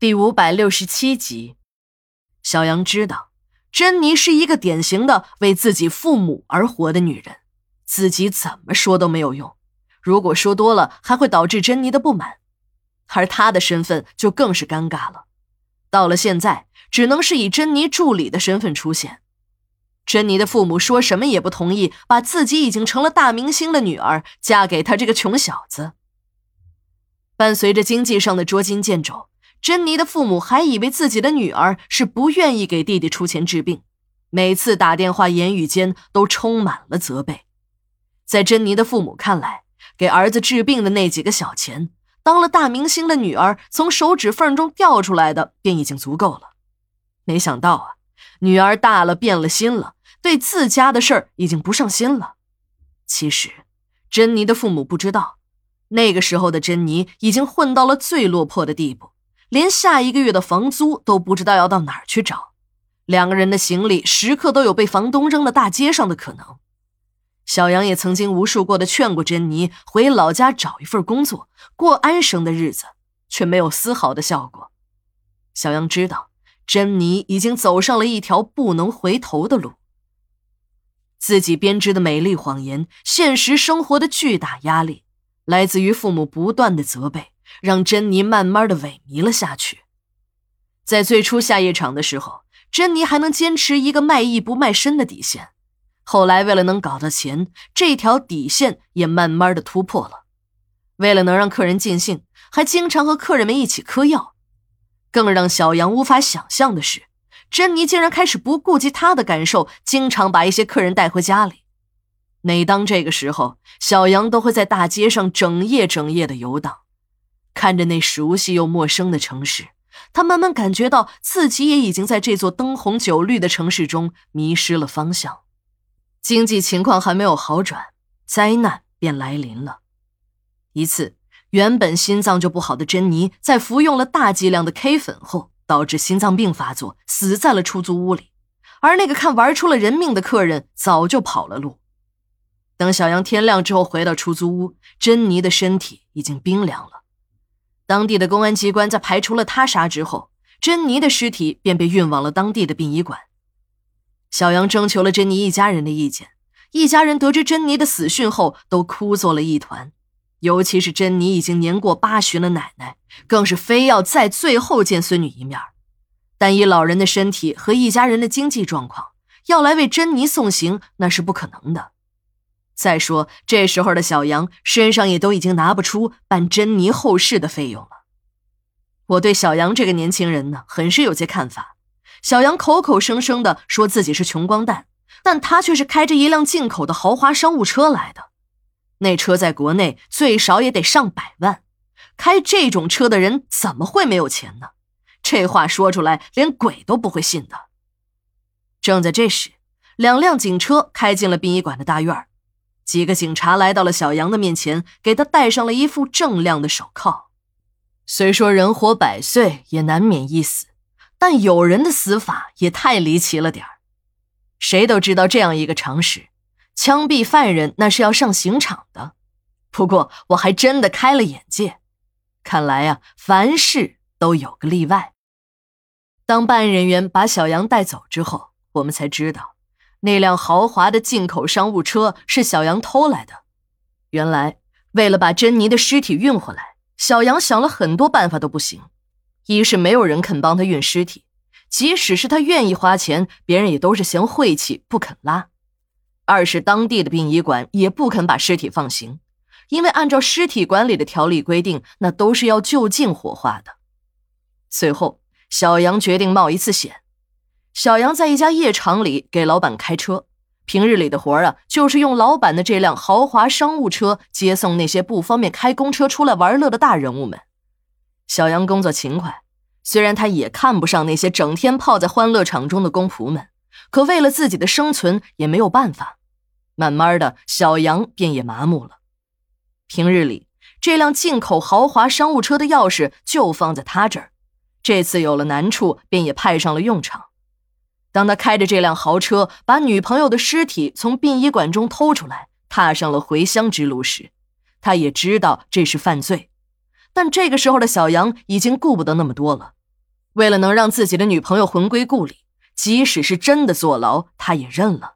第五百六十七集，小杨知道，珍妮是一个典型的为自己父母而活的女人，自己怎么说都没有用。如果说多了，还会导致珍妮的不满，而他的身份就更是尴尬了。到了现在，只能是以珍妮助理的身份出现。珍妮的父母说什么也不同意，把自己已经成了大明星的女儿嫁给他这个穷小子。伴随着经济上的捉襟见肘。珍妮的父母还以为自己的女儿是不愿意给弟弟出钱治病，每次打电话言语间都充满了责备。在珍妮的父母看来，给儿子治病的那几个小钱，当了大明星的女儿从手指缝中掉出来的便已经足够了。没想到啊，女儿大了变了心了，对自家的事儿已经不上心了。其实，珍妮的父母不知道，那个时候的珍妮已经混到了最落魄的地步。连下一个月的房租都不知道要到哪儿去找，两个人的行李时刻都有被房东扔到大街上的可能。小杨也曾经无数过的劝过珍妮回老家找一份工作，过安生的日子，却没有丝毫的效果。小杨知道，珍妮已经走上了一条不能回头的路。自己编织的美丽谎言，现实生活的巨大压力，来自于父母不断的责备。让珍妮慢慢的萎靡了下去。在最初下夜场的时候，珍妮还能坚持一个卖艺不卖身的底线。后来为了能搞到钱，这条底线也慢慢的突破了。为了能让客人尽兴，还经常和客人们一起嗑药。更让小杨无法想象的是，珍妮竟然开始不顾及他的感受，经常把一些客人带回家里。每当这个时候，小杨都会在大街上整夜整夜的游荡。看着那熟悉又陌生的城市，他慢慢感觉到自己也已经在这座灯红酒绿的城市中迷失了方向。经济情况还没有好转，灾难便来临了。一次，原本心脏就不好的珍妮，在服用了大剂量的 K 粉后，导致心脏病发作，死在了出租屋里。而那个看玩出了人命的客人，早就跑了路。等小杨天亮之后回到出租屋，珍妮的身体已经冰凉了。当地的公安机关在排除了他杀之后，珍妮的尸体便被运往了当地的殡仪馆。小杨征求了珍妮一家人的意见，一家人得知珍妮的死讯后，都哭作了一团。尤其是珍妮已经年过八旬的奶奶，更是非要在最后见孙女一面。但以老人的身体和一家人的经济状况，要来为珍妮送行，那是不可能的。再说，这时候的小杨身上也都已经拿不出办珍妮后事的费用了。我对小杨这个年轻人呢，很是有些看法。小杨口口声声的说自己是穷光蛋，但他却是开着一辆进口的豪华商务车来的，那车在国内最少也得上百万。开这种车的人怎么会没有钱呢？这话说出来，连鬼都不会信的。正在这时，两辆警车开进了殡仪馆的大院几个警察来到了小杨的面前，给他戴上了一副锃亮的手铐。虽说人活百岁也难免一死，但有人的死法也太离奇了点儿。谁都知道这样一个常识：枪毙犯人那是要上刑场的。不过我还真的开了眼界，看来呀，凡事都有个例外。当办案人员把小杨带走之后，我们才知道。那辆豪华的进口商务车是小杨偷来的。原来，为了把珍妮的尸体运回来，小杨想了很多办法都不行。一是没有人肯帮他运尸体，即使是他愿意花钱，别人也都是嫌晦气不肯拉；二是当地的殡仪馆也不肯把尸体放行，因为按照尸体管理的条例规定，那都是要就近火化的。最后，小杨决定冒一次险。小杨在一家夜场里给老板开车，平日里的活啊，就是用老板的这辆豪华商务车接送那些不方便开公车出来玩乐的大人物们。小杨工作勤快，虽然他也看不上那些整天泡在欢乐场中的公仆们，可为了自己的生存也没有办法。慢慢的，小杨便也麻木了。平日里，这辆进口豪华商务车的钥匙就放在他这儿，这次有了难处，便也派上了用场。当他开着这辆豪车把女朋友的尸体从殡仪馆中偷出来，踏上了回乡之路时，他也知道这是犯罪。但这个时候的小杨已经顾不得那么多了，为了能让自己的女朋友魂归故里，即使是真的坐牢，他也认了。